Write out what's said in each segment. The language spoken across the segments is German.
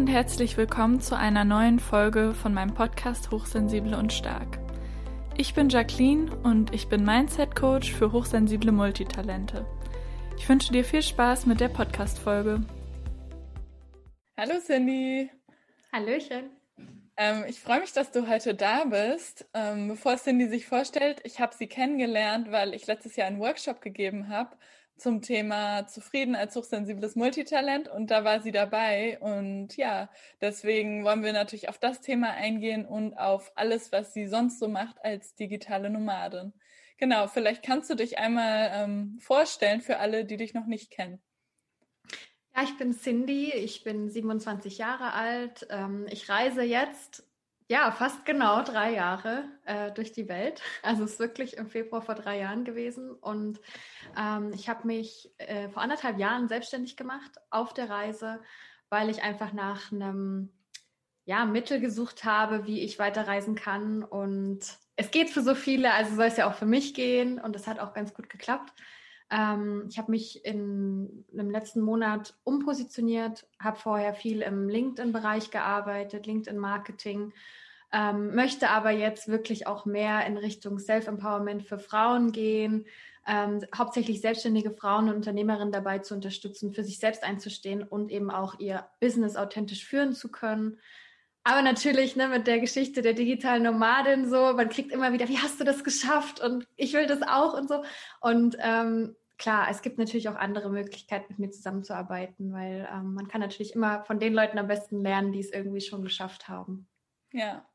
und herzlich willkommen zu einer neuen Folge von meinem Podcast Hochsensible und Stark. Ich bin Jacqueline und ich bin Mindset Coach für hochsensible Multitalente. Ich wünsche dir viel Spaß mit der Podcast-Folge. Hallo Cindy. Hallöchen. Ähm, ich freue mich, dass du heute da bist. Ähm, bevor Cindy sich vorstellt, ich habe sie kennengelernt, weil ich letztes Jahr einen Workshop gegeben habe zum Thema Zufrieden als hochsensibles Multitalent und da war sie dabei. Und ja, deswegen wollen wir natürlich auf das Thema eingehen und auf alles, was sie sonst so macht als digitale Nomadin. Genau, vielleicht kannst du dich einmal ähm, vorstellen für alle, die dich noch nicht kennen. Ja, ich bin Cindy, ich bin 27 Jahre alt. Ähm, ich reise jetzt ja, fast genau drei Jahre äh, durch die Welt. Also es ist wirklich im Februar vor drei Jahren gewesen. Und ähm, ich habe mich äh, vor anderthalb Jahren selbstständig gemacht auf der Reise, weil ich einfach nach einem ja, Mittel gesucht habe, wie ich weiterreisen kann. Und es geht für so viele, also soll es ja auch für mich gehen. Und das hat auch ganz gut geklappt. Ähm, ich habe mich in, im letzten Monat umpositioniert, habe vorher viel im LinkedIn-Bereich gearbeitet, LinkedIn-Marketing, ähm, möchte aber jetzt wirklich auch mehr in Richtung Self-Empowerment für Frauen gehen, ähm, hauptsächlich selbstständige Frauen und Unternehmerinnen dabei zu unterstützen, für sich selbst einzustehen und eben auch ihr Business authentisch führen zu können. Aber natürlich ne, mit der Geschichte der digitalen Nomadin so, man kriegt immer wieder, wie hast du das geschafft? Und ich will das auch und so. Und ähm, klar, es gibt natürlich auch andere Möglichkeiten, mit mir zusammenzuarbeiten, weil ähm, man kann natürlich immer von den Leuten am besten lernen, die es irgendwie schon geschafft haben. Ja.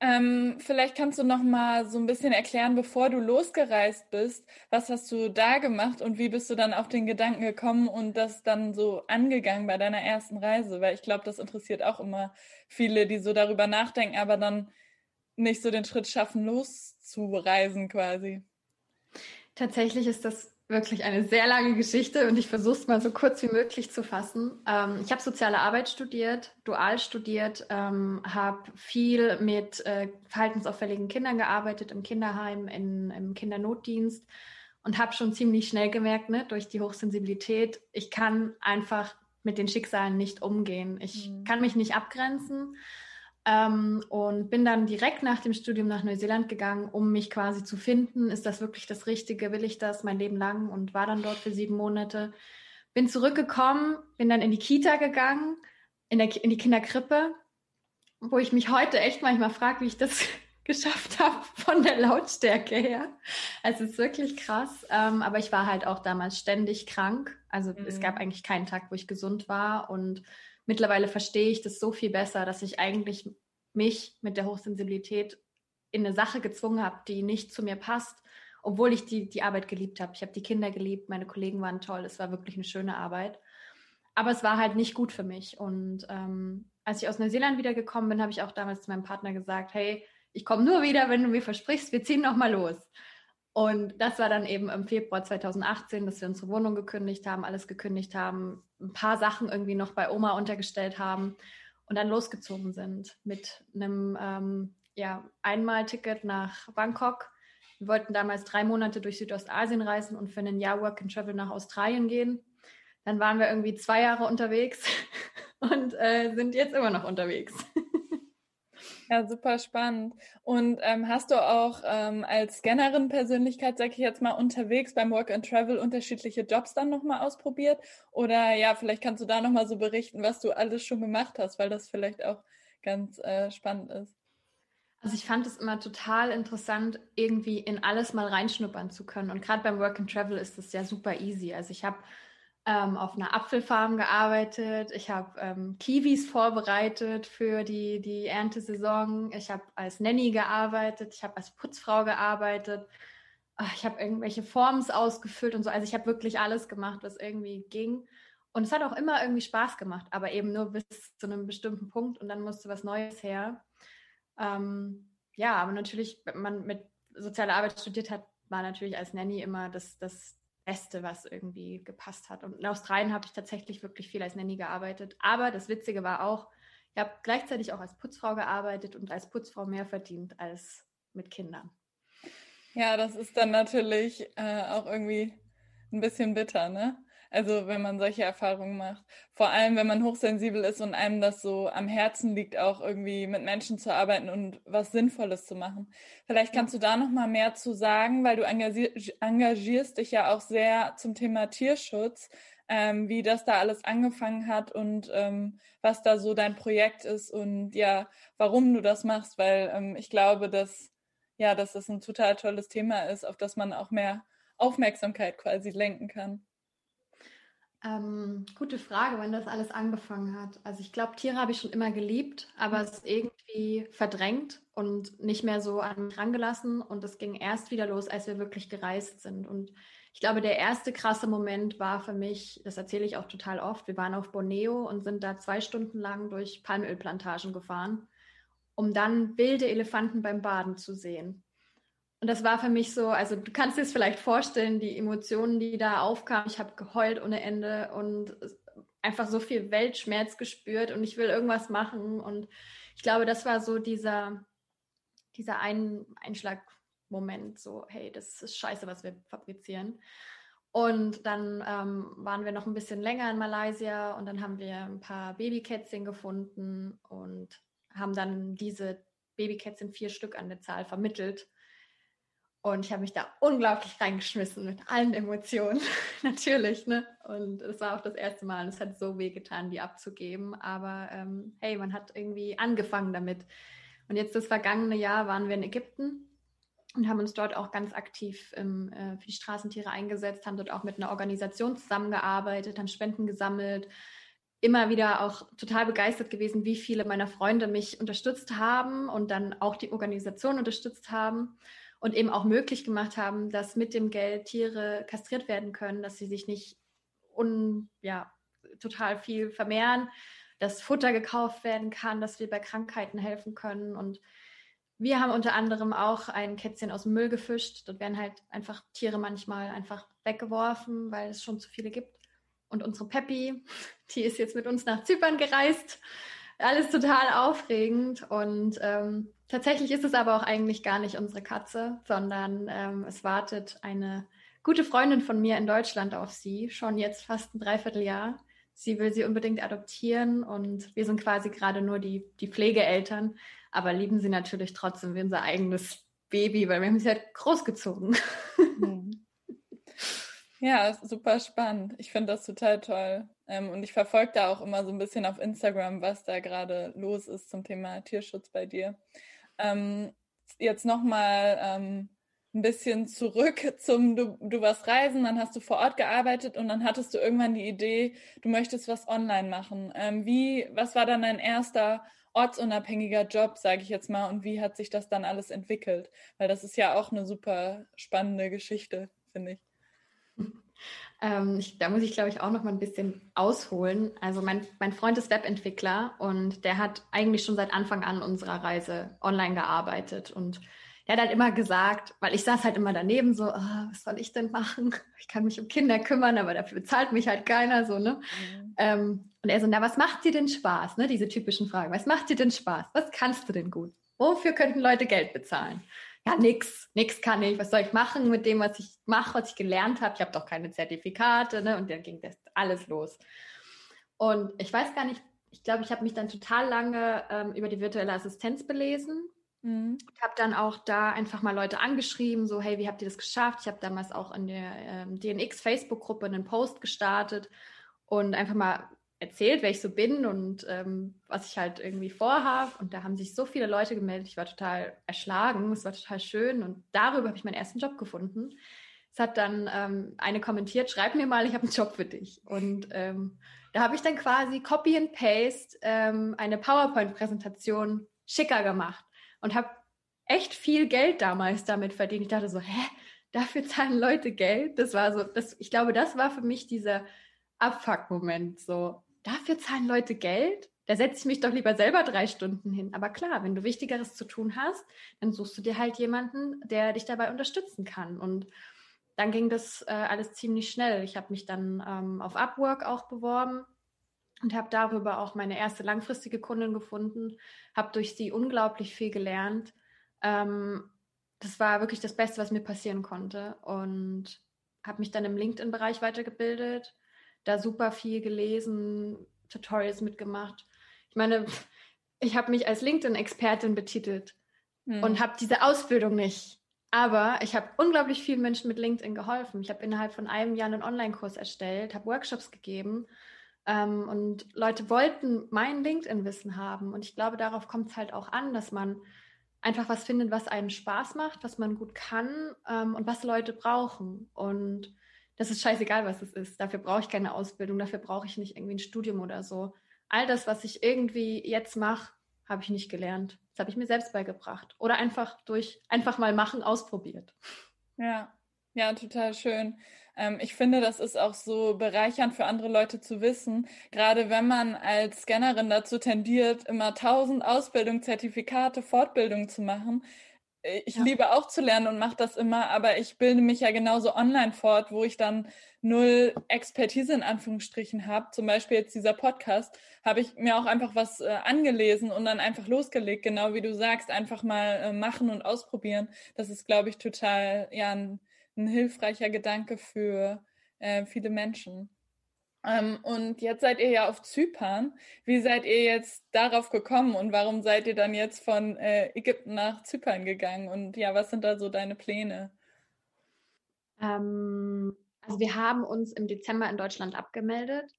Ähm, vielleicht kannst du noch mal so ein bisschen erklären, bevor du losgereist bist, was hast du da gemacht und wie bist du dann auf den Gedanken gekommen und das dann so angegangen bei deiner ersten Reise? Weil ich glaube, das interessiert auch immer viele, die so darüber nachdenken, aber dann nicht so den Schritt schaffen, loszureisen quasi. Tatsächlich ist das wirklich eine sehr lange Geschichte und ich versuche es mal so kurz wie möglich zu fassen. Ähm, ich habe soziale Arbeit studiert, dual studiert, ähm, habe viel mit äh, verhaltensauffälligen Kindern gearbeitet im Kinderheim, in, im Kindernotdienst und habe schon ziemlich schnell gemerkt, ne, durch die Hochsensibilität, ich kann einfach mit den Schicksalen nicht umgehen. Ich mhm. kann mich nicht abgrenzen. Ähm, und bin dann direkt nach dem Studium nach Neuseeland gegangen, um mich quasi zu finden. Ist das wirklich das Richtige? Will ich das mein Leben lang? Und war dann dort für sieben Monate. Bin zurückgekommen, bin dann in die Kita gegangen, in, der, in die Kinderkrippe, wo ich mich heute echt manchmal frage, wie ich das geschafft habe von der Lautstärke her. Also es ist wirklich krass. Ähm, aber ich war halt auch damals ständig krank. Also mhm. es gab eigentlich keinen Tag, wo ich gesund war und mittlerweile verstehe ich das so viel besser, dass ich eigentlich mich mit der Hochsensibilität in eine Sache gezwungen habe, die nicht zu mir passt, obwohl ich die, die Arbeit geliebt habe. Ich habe die Kinder geliebt, meine Kollegen waren toll, es war wirklich eine schöne Arbeit. Aber es war halt nicht gut für mich. Und ähm, als ich aus Neuseeland wiedergekommen bin, habe ich auch damals zu meinem Partner gesagt, hey, ich komme nur wieder, wenn du mir versprichst, wir ziehen noch mal los. Und das war dann eben im Februar 2018, dass wir unsere Wohnung gekündigt haben, alles gekündigt haben, ein paar Sachen irgendwie noch bei Oma untergestellt haben und dann losgezogen sind mit einem ähm, ja, Einmalticket nach Bangkok. Wir wollten damals drei Monate durch Südostasien reisen und für ein Jahr Work and Travel nach Australien gehen. Dann waren wir irgendwie zwei Jahre unterwegs und äh, sind jetzt immer noch unterwegs. Ja, super spannend. Und ähm, hast du auch ähm, als Scannerin Persönlichkeit, sag ich jetzt mal, unterwegs beim Work and Travel unterschiedliche Jobs dann nochmal ausprobiert? Oder ja, vielleicht kannst du da nochmal so berichten, was du alles schon gemacht hast, weil das vielleicht auch ganz äh, spannend ist. Also ich fand es immer total interessant, irgendwie in alles mal reinschnuppern zu können. Und gerade beim Work and Travel ist das ja super easy. Also ich habe ähm, auf einer Apfelfarm gearbeitet. Ich habe ähm, Kiwis vorbereitet für die, die Erntesaison. Ich habe als Nanny gearbeitet. Ich habe als Putzfrau gearbeitet. Ach, ich habe irgendwelche Forms ausgefüllt und so. Also ich habe wirklich alles gemacht, was irgendwie ging. Und es hat auch immer irgendwie Spaß gemacht, aber eben nur bis zu einem bestimmten Punkt und dann musste was Neues her. Ähm, ja, aber natürlich, wenn man mit sozialer Arbeit studiert hat, war natürlich als Nanny immer das, das Beste, was irgendwie gepasst hat. Und in Australien habe ich tatsächlich wirklich viel als Nanny gearbeitet. Aber das Witzige war auch, ich habe gleichzeitig auch als Putzfrau gearbeitet und als Putzfrau mehr verdient als mit Kindern. Ja, das ist dann natürlich äh, auch irgendwie ein bisschen bitter, ne? Also wenn man solche Erfahrungen macht. Vor allem, wenn man hochsensibel ist und einem das so am Herzen liegt, auch irgendwie mit Menschen zu arbeiten und was Sinnvolles zu machen. Vielleicht kannst du da noch mal mehr zu sagen, weil du engagierst dich ja auch sehr zum Thema Tierschutz, ähm, wie das da alles angefangen hat und ähm, was da so dein Projekt ist und ja, warum du das machst, weil ähm, ich glaube, dass ja, dass das ein total tolles Thema ist, auf das man auch mehr Aufmerksamkeit quasi lenken kann? Ähm, gute Frage, wann das alles angefangen hat. Also ich glaube, Tiere habe ich schon immer geliebt, aber mhm. es irgendwie verdrängt und nicht mehr so an mich rangelassen. Und es ging erst wieder los, als wir wirklich gereist sind. Und ich glaube, der erste krasse Moment war für mich, das erzähle ich auch total oft, wir waren auf Borneo und sind da zwei Stunden lang durch Palmölplantagen gefahren, um dann wilde Elefanten beim Baden zu sehen. Und das war für mich so, also du kannst dir es vielleicht vorstellen, die Emotionen, die da aufkamen. Ich habe geheult ohne Ende und einfach so viel Weltschmerz gespürt und ich will irgendwas machen. Und ich glaube, das war so dieser, dieser Ein Einschlagmoment, so, hey, das ist scheiße, was wir fabrizieren. Und dann ähm, waren wir noch ein bisschen länger in Malaysia und dann haben wir ein paar Babykätzchen gefunden und haben dann diese Babykätzchen vier Stück an der Zahl vermittelt und ich habe mich da unglaublich reingeschmissen mit allen Emotionen, natürlich. Ne? Und es war auch das erste Mal und es hat so weh getan, die abzugeben. Aber ähm, hey, man hat irgendwie angefangen damit. Und jetzt das vergangene Jahr waren wir in Ägypten und haben uns dort auch ganz aktiv im, äh, für die Straßentiere eingesetzt, haben dort auch mit einer Organisation zusammengearbeitet, haben Spenden gesammelt, immer wieder auch total begeistert gewesen, wie viele meiner Freunde mich unterstützt haben und dann auch die Organisation unterstützt haben und eben auch möglich gemacht haben, dass mit dem Geld Tiere kastriert werden können, dass sie sich nicht un, ja, total viel vermehren, dass Futter gekauft werden kann, dass wir bei Krankheiten helfen können. Und wir haben unter anderem auch ein Kätzchen aus dem Müll gefischt. Dort werden halt einfach Tiere manchmal einfach weggeworfen, weil es schon zu viele gibt. Und unsere Peppi, die ist jetzt mit uns nach Zypern gereist. Alles total aufregend und ähm, Tatsächlich ist es aber auch eigentlich gar nicht unsere Katze, sondern ähm, es wartet eine gute Freundin von mir in Deutschland auf sie, schon jetzt fast ein Dreivierteljahr. Sie will sie unbedingt adoptieren und wir sind quasi gerade nur die, die Pflegeeltern, aber lieben sie natürlich trotzdem wie unser eigenes Baby, weil wir haben sie halt großgezogen. Mhm. Ja, super spannend. Ich finde das total toll. Ähm, und ich verfolge da auch immer so ein bisschen auf Instagram, was da gerade los ist zum Thema Tierschutz bei dir. Ähm, jetzt nochmal ähm, ein bisschen zurück zum, du, du warst reisen, dann hast du vor Ort gearbeitet und dann hattest du irgendwann die Idee, du möchtest was online machen. Ähm, wie, was war dann dein erster ortsunabhängiger Job, sage ich jetzt mal, und wie hat sich das dann alles entwickelt? Weil das ist ja auch eine super spannende Geschichte, finde ich. Ähm, ich, da muss ich, glaube ich, auch noch mal ein bisschen ausholen. Also mein, mein Freund ist Webentwickler und der hat eigentlich schon seit Anfang an unserer Reise online gearbeitet und er hat halt immer gesagt, weil ich saß halt immer daneben so, oh, was soll ich denn machen? Ich kann mich um Kinder kümmern, aber dafür bezahlt mich halt keiner so, ne? Mhm. Ähm, und er so, na, was macht dir denn Spaß? Ne? Diese typischen Fragen. Was macht dir denn Spaß? Was kannst du denn gut? Wofür könnten Leute Geld bezahlen? Ja, nix, nix kann ich, was soll ich machen mit dem, was ich mache, was ich gelernt habe? Ich habe doch keine Zertifikate, ne? Und dann ging das alles los. Und ich weiß gar nicht, ich glaube, ich habe mich dann total lange ähm, über die virtuelle Assistenz belesen. Mhm. Habe dann auch da einfach mal Leute angeschrieben, so, hey, wie habt ihr das geschafft? Ich habe damals auch in der ähm, DNX-Facebook-Gruppe einen Post gestartet und einfach mal erzählt, wer ich so bin und ähm, was ich halt irgendwie vorhabe. Und da haben sich so viele Leute gemeldet. Ich war total erschlagen. Es war total schön. Und darüber habe ich meinen ersten Job gefunden. Es hat dann ähm, eine kommentiert, schreib mir mal, ich habe einen Job für dich. Und ähm, da habe ich dann quasi Copy and Paste ähm, eine PowerPoint-Präsentation schicker gemacht und habe echt viel Geld damals damit verdient. Ich dachte so, hä, dafür zahlen Leute Geld? Das war so, das, ich glaube, das war für mich dieser Abfuck-Moment. So, dafür zahlen Leute Geld? Da setze ich mich doch lieber selber drei Stunden hin. Aber klar, wenn du Wichtigeres zu tun hast, dann suchst du dir halt jemanden, der dich dabei unterstützen kann. Und dann ging das äh, alles ziemlich schnell. Ich habe mich dann ähm, auf Upwork auch beworben und habe darüber auch meine erste langfristige Kundin gefunden, habe durch sie unglaublich viel gelernt. Ähm, das war wirklich das Beste, was mir passieren konnte und habe mich dann im LinkedIn-Bereich weitergebildet, da super viel gelesen, Tutorials mitgemacht. Ich meine, ich habe mich als LinkedIn-Expertin betitelt hm. und habe diese Ausbildung nicht. Aber ich habe unglaublich vielen Menschen mit LinkedIn geholfen. Ich habe innerhalb von einem Jahr einen Online-Kurs erstellt, habe Workshops gegeben ähm, und Leute wollten mein LinkedIn-Wissen haben. Und ich glaube, darauf kommt es halt auch an, dass man einfach was findet, was einen Spaß macht, was man gut kann ähm, und was Leute brauchen. Und das ist scheißegal, was es ist. Dafür brauche ich keine Ausbildung, dafür brauche ich nicht irgendwie ein Studium oder so. All das, was ich irgendwie jetzt mache, habe ich nicht gelernt. Das habe ich mir selbst beigebracht. Oder einfach durch einfach mal machen, ausprobiert. Ja, ja, total schön. Ähm, ich finde, das ist auch so bereichernd für andere Leute zu wissen, gerade wenn man als Scannerin dazu tendiert, immer tausend Ausbildung, Zertifikate, Fortbildung zu machen. Äh, ich ja. liebe auch zu lernen und mache das immer, aber ich bilde mich ja genauso online fort, wo ich dann null Expertise in Anführungsstrichen habe. Zum Beispiel jetzt dieser Podcast, habe ich mir auch einfach was äh, angelesen und dann einfach losgelegt, genau wie du sagst, einfach mal äh, machen und ausprobieren. Das ist, glaube ich, total ja ein ein hilfreicher Gedanke für äh, viele Menschen. Ähm, und jetzt seid ihr ja auf Zypern. Wie seid ihr jetzt darauf gekommen und warum seid ihr dann jetzt von äh, Ägypten nach Zypern gegangen? Und ja, was sind da so deine Pläne? Ähm, also wir haben uns im Dezember in Deutschland abgemeldet.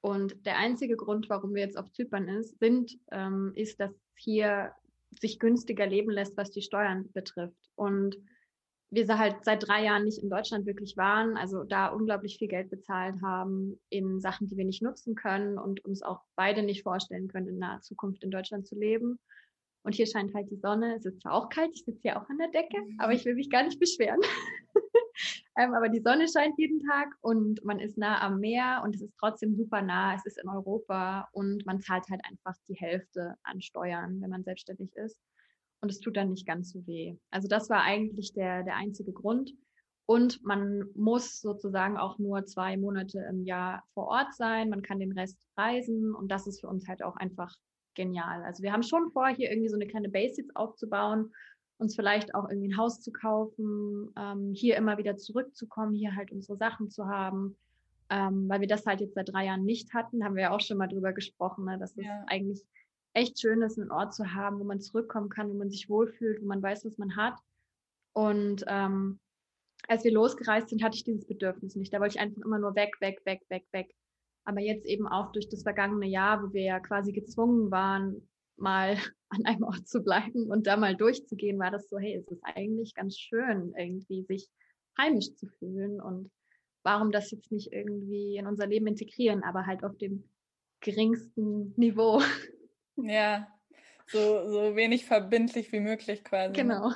Und der einzige Grund, warum wir jetzt auf Zypern ist, sind, ähm, ist, dass hier sich günstiger leben lässt, was die Steuern betrifft. Und wir halt seit drei Jahren nicht in Deutschland wirklich waren, also da unglaublich viel Geld bezahlt haben in Sachen, die wir nicht nutzen können und uns auch beide nicht vorstellen können, in naher Zukunft in Deutschland zu leben. Und hier scheint halt die Sonne. Es ist zwar auch kalt, ich sitze hier auch an der Decke, mhm. aber ich will mich gar nicht beschweren. ähm, aber die Sonne scheint jeden Tag und man ist nah am Meer und es ist trotzdem super nah. Es ist in Europa und man zahlt halt einfach die Hälfte an Steuern, wenn man selbstständig ist und es tut dann nicht ganz so weh. Also das war eigentlich der, der einzige Grund. Und man muss sozusagen auch nur zwei Monate im Jahr vor Ort sein. Man kann den Rest reisen und das ist für uns halt auch einfach genial. Also wir haben schon vor, hier irgendwie so eine kleine Basics aufzubauen, uns vielleicht auch irgendwie ein Haus zu kaufen, ähm, hier immer wieder zurückzukommen, hier halt unsere Sachen zu haben, ähm, weil wir das halt jetzt seit drei Jahren nicht hatten, haben wir ja auch schon mal drüber gesprochen, ne, dass es ja. eigentlich echt schön ist, einen Ort zu haben, wo man zurückkommen kann, wo man sich wohlfühlt, wo man weiß, was man hat. Und ähm, als wir losgereist sind, hatte ich dieses Bedürfnis nicht. Da wollte ich einfach immer nur weg, weg, weg, weg, weg. Aber jetzt eben auch durch das vergangene Jahr, wo wir ja quasi gezwungen waren, mal an einem Ort zu bleiben und da mal durchzugehen, war das so, hey, es ist eigentlich ganz schön, irgendwie sich heimisch zu fühlen und warum das jetzt nicht irgendwie in unser Leben integrieren, aber halt auf dem geringsten Niveau. Ja, so, so wenig verbindlich wie möglich quasi. Genau.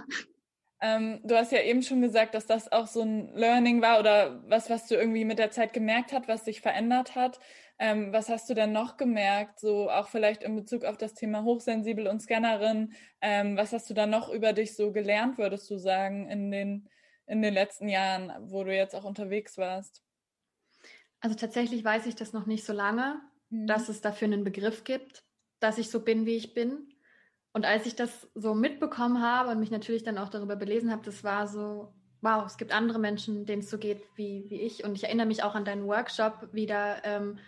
Ähm, du hast ja eben schon gesagt, dass das auch so ein Learning war oder was, was du irgendwie mit der Zeit gemerkt hast, was sich verändert hat. Ähm, was hast du denn noch gemerkt, so auch vielleicht in Bezug auf das Thema hochsensibel und Scannerin? Ähm, was hast du da noch über dich so gelernt, würdest du sagen, in den, in den letzten Jahren, wo du jetzt auch unterwegs warst? Also tatsächlich weiß ich das noch nicht so lange, mhm. dass es dafür einen Begriff gibt dass ich so bin, wie ich bin. Und als ich das so mitbekommen habe und mich natürlich dann auch darüber belesen habe, das war so, wow, es gibt andere Menschen, denen es so geht wie, wie ich. Und ich erinnere mich auch an deinen Workshop wieder. Ähm,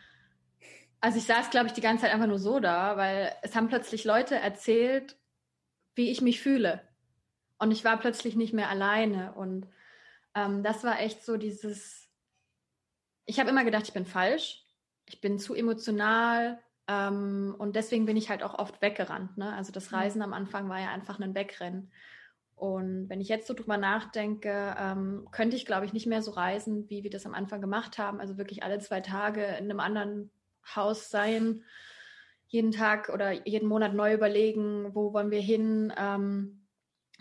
also ich saß, glaube ich, die ganze Zeit einfach nur so da, weil es haben plötzlich Leute erzählt, wie ich mich fühle. Und ich war plötzlich nicht mehr alleine. Und ähm, das war echt so dieses, ich habe immer gedacht, ich bin falsch. Ich bin zu emotional, ähm, und deswegen bin ich halt auch oft weggerannt. Ne? Also das mhm. Reisen am Anfang war ja einfach ein Wegrennen. Und wenn ich jetzt so drüber nachdenke, ähm, könnte ich, glaube ich, nicht mehr so reisen, wie wir das am Anfang gemacht haben. Also wirklich alle zwei Tage in einem anderen Haus sein, jeden Tag oder jeden Monat neu überlegen, wo wollen wir hin, ähm,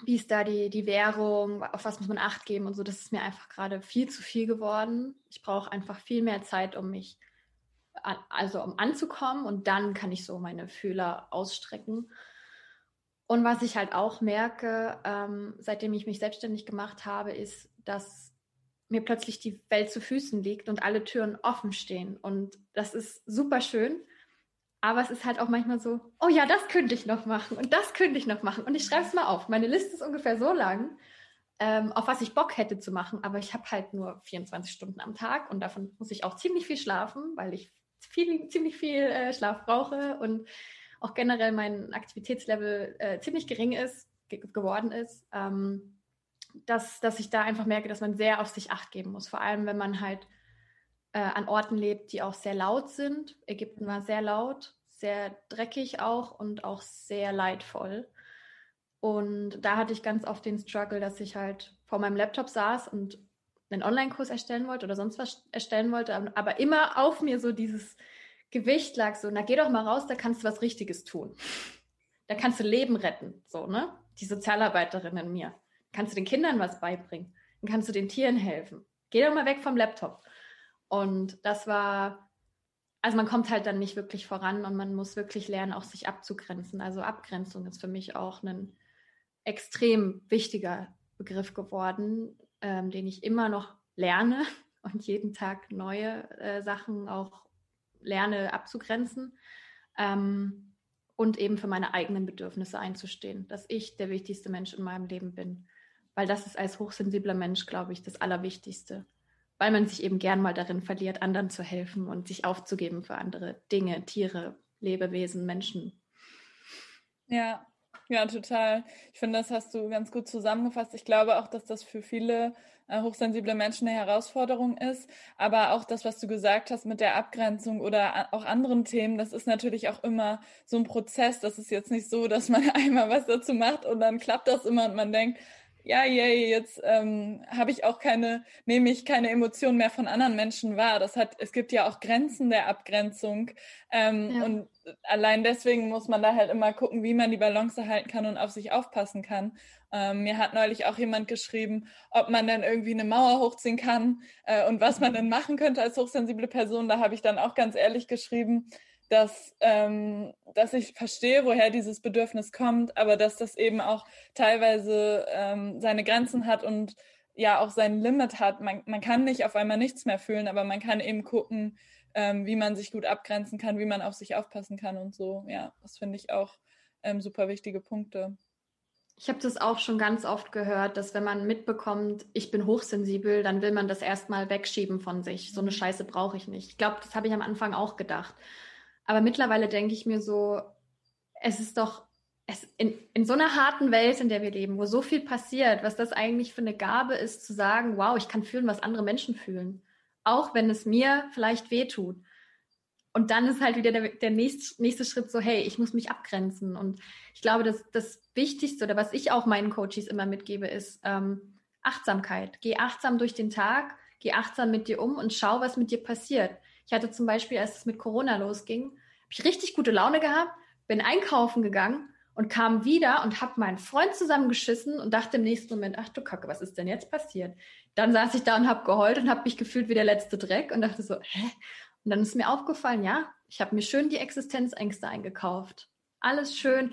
wie ist da die, die Währung, auf was muss man Acht geben und so. Das ist mir einfach gerade viel zu viel geworden. Ich brauche einfach viel mehr Zeit, um mich also um anzukommen und dann kann ich so meine Fühler ausstrecken. Und was ich halt auch merke, ähm, seitdem ich mich selbstständig gemacht habe, ist, dass mir plötzlich die Welt zu Füßen liegt und alle Türen offen stehen. Und das ist super schön. Aber es ist halt auch manchmal so, oh ja, das könnte ich noch machen und das könnte ich noch machen. Und ich schreibe es mal auf. Meine Liste ist ungefähr so lang. ähm, auf was ich Bock hätte zu machen, aber ich habe halt nur 24 Stunden am Tag und davon muss ich auch ziemlich viel schlafen, weil ich viel, ziemlich viel äh, Schlaf brauche und auch generell mein Aktivitätslevel äh, ziemlich gering ist, ge geworden ist, ähm, dass, dass ich da einfach merke, dass man sehr auf sich acht geben muss. Vor allem, wenn man halt äh, an Orten lebt, die auch sehr laut sind. Ägypten war sehr laut, sehr dreckig auch und auch sehr leidvoll. Und da hatte ich ganz oft den Struggle, dass ich halt vor meinem Laptop saß und einen Online-Kurs erstellen wollte oder sonst was erstellen wollte, aber immer auf mir so dieses Gewicht lag so, na geh doch mal raus, da kannst du was Richtiges tun. Da kannst du Leben retten, so, ne? Die Sozialarbeiterin in mir. Kannst du den Kindern was beibringen? Dann kannst du den Tieren helfen. Geh doch mal weg vom Laptop. Und das war, also man kommt halt dann nicht wirklich voran und man muss wirklich lernen, auch sich abzugrenzen. Also Abgrenzung ist für mich auch ein extrem wichtiger Begriff geworden, ähm, den ich immer noch lerne und jeden Tag neue äh, Sachen auch lerne abzugrenzen ähm, und eben für meine eigenen Bedürfnisse einzustehen, dass ich der wichtigste Mensch in meinem Leben bin. Weil das ist als hochsensibler Mensch, glaube ich, das Allerwichtigste. Weil man sich eben gern mal darin verliert, anderen zu helfen und sich aufzugeben für andere Dinge, Tiere, Lebewesen, Menschen. Ja, ja, total. Ich finde, das hast du ganz gut zusammengefasst. Ich glaube auch, dass das für viele äh, hochsensible Menschen eine Herausforderung ist. Aber auch das, was du gesagt hast mit der Abgrenzung oder auch anderen Themen, das ist natürlich auch immer so ein Prozess. Das ist jetzt nicht so, dass man einmal was dazu macht und dann klappt das immer und man denkt, ja, yay, jetzt ähm, habe ich auch keine, nehme ich keine Emotionen mehr von anderen Menschen wahr. Das hat, es gibt ja auch Grenzen der Abgrenzung. Ähm, ja. Und allein deswegen muss man da halt immer gucken, wie man die Balance erhalten kann und auf sich aufpassen kann. Ähm, mir hat neulich auch jemand geschrieben, ob man dann irgendwie eine Mauer hochziehen kann äh, und was man denn machen könnte als hochsensible Person. Da habe ich dann auch ganz ehrlich geschrieben, dass, ähm, dass ich verstehe, woher dieses Bedürfnis kommt, aber dass das eben auch teilweise ähm, seine Grenzen hat und ja auch sein Limit hat. Man, man kann nicht auf einmal nichts mehr fühlen, aber man kann eben gucken, ähm, wie man sich gut abgrenzen kann, wie man auf sich aufpassen kann und so. Ja, das finde ich auch ähm, super wichtige Punkte. Ich habe das auch schon ganz oft gehört, dass wenn man mitbekommt, ich bin hochsensibel, dann will man das erstmal wegschieben von sich. So eine. Scheiße brauche ich nicht. Ich glaube, das habe ich am Anfang auch gedacht. Aber mittlerweile denke ich mir so, es ist doch es in, in so einer harten Welt, in der wir leben, wo so viel passiert, was das eigentlich für eine Gabe ist, zu sagen, wow, ich kann fühlen, was andere Menschen fühlen. Auch wenn es mir vielleicht wehtut. Und dann ist halt wieder der, der nächste, nächste Schritt so, hey, ich muss mich abgrenzen. Und ich glaube, dass das Wichtigste oder was ich auch meinen Coaches immer mitgebe, ist ähm, Achtsamkeit. Geh achtsam durch den Tag, geh achtsam mit dir um und schau, was mit dir passiert. Ich hatte zum Beispiel, als es mit Corona losging, habe ich richtig gute Laune gehabt, bin einkaufen gegangen und kam wieder und habe meinen Freund zusammengeschissen und dachte im nächsten Moment, ach du Kacke, was ist denn jetzt passiert? Dann saß ich da und habe geheult und habe mich gefühlt wie der letzte Dreck und dachte so, hä? Und dann ist mir aufgefallen, ja, ich habe mir schön die Existenzängste eingekauft. Alles schön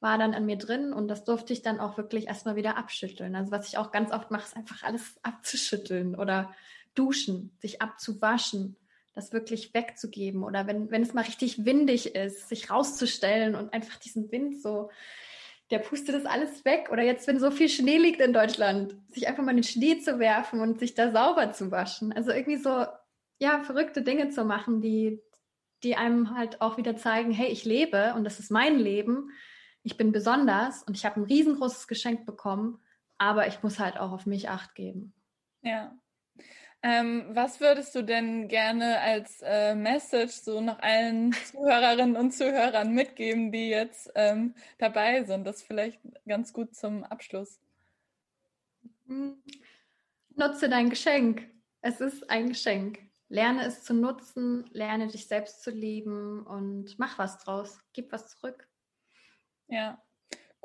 war dann an mir drin und das durfte ich dann auch wirklich erstmal wieder abschütteln. Also was ich auch ganz oft mache, ist einfach alles abzuschütteln oder duschen, sich abzuwaschen das wirklich wegzugeben oder wenn, wenn es mal richtig windig ist, sich rauszustellen und einfach diesen Wind so, der pustet das alles weg. Oder jetzt, wenn so viel Schnee liegt in Deutschland, sich einfach mal in den Schnee zu werfen und sich da sauber zu waschen. Also irgendwie so, ja, verrückte Dinge zu machen, die, die einem halt auch wieder zeigen, hey, ich lebe und das ist mein Leben. Ich bin besonders und ich habe ein riesengroßes Geschenk bekommen, aber ich muss halt auch auf mich acht geben. Ja, ähm, was würdest du denn gerne als äh, Message so noch allen Zuhörerinnen und Zuhörern mitgeben, die jetzt ähm, dabei sind? Das vielleicht ganz gut zum Abschluss. Hm. Nutze dein Geschenk. Es ist ein Geschenk. Lerne es zu nutzen, lerne dich selbst zu lieben und mach was draus. Gib was zurück. Ja,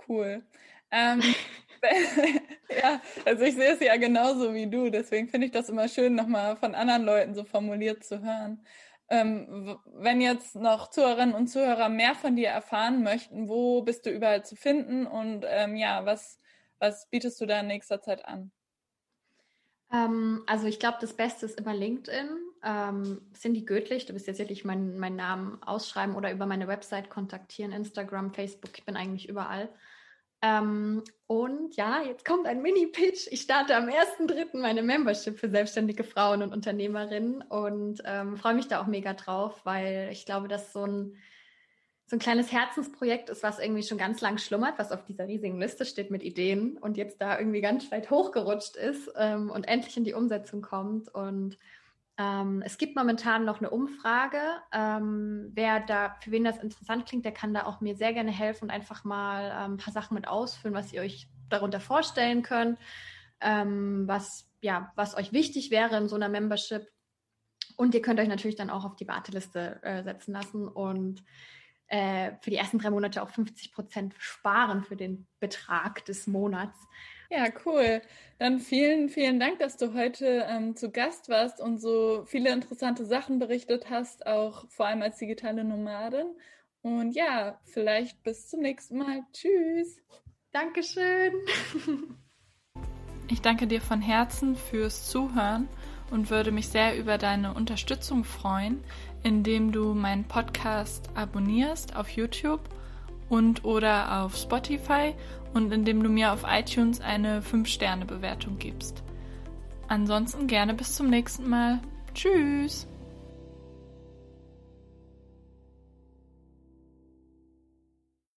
cool. Ähm, ja, also ich sehe es ja genauso wie du, deswegen finde ich das immer schön, nochmal von anderen Leuten so formuliert zu hören. Ähm, wenn jetzt noch Zuhörerinnen und Zuhörer mehr von dir erfahren möchten, wo bist du überall zu finden und ähm, ja, was, was bietest du da in nächster Zeit an? Ähm, also ich glaube, das Beste ist immer LinkedIn. Ähm, Cindy Gödlich, du bist jetzt wirklich meinen mein Namen ausschreiben oder über meine Website kontaktieren, Instagram, Facebook, ich bin eigentlich überall. Ähm, und ja, jetzt kommt ein Mini-Pitch. Ich starte am 1.3. meine Membership für selbstständige Frauen und Unternehmerinnen und ähm, freue mich da auch mega drauf, weil ich glaube, dass so ein, so ein kleines Herzensprojekt ist, was irgendwie schon ganz lang schlummert, was auf dieser riesigen Liste steht mit Ideen und jetzt da irgendwie ganz weit hochgerutscht ist ähm, und endlich in die Umsetzung kommt. Und ähm, es gibt momentan noch eine Umfrage. Ähm, wer da, für wen das interessant klingt, der kann da auch mir sehr gerne helfen und einfach mal ähm, ein paar Sachen mit ausfüllen, was ihr euch darunter vorstellen könnt, ähm, was, ja, was euch wichtig wäre in so einer Membership. Und ihr könnt euch natürlich dann auch auf die Warteliste äh, setzen lassen und äh, für die ersten drei Monate auch 50 Prozent sparen für den Betrag des Monats. Ja, cool. Dann vielen, vielen Dank, dass du heute ähm, zu Gast warst und so viele interessante Sachen berichtet hast, auch vor allem als digitale Nomadin. Und ja, vielleicht bis zum nächsten Mal. Tschüss. Dankeschön. Ich danke dir von Herzen fürs Zuhören und würde mich sehr über deine Unterstützung freuen, indem du meinen Podcast abonnierst auf YouTube und oder auf Spotify und indem du mir auf iTunes eine 5-Sterne-Bewertung gibst. Ansonsten gerne bis zum nächsten Mal. Tschüss!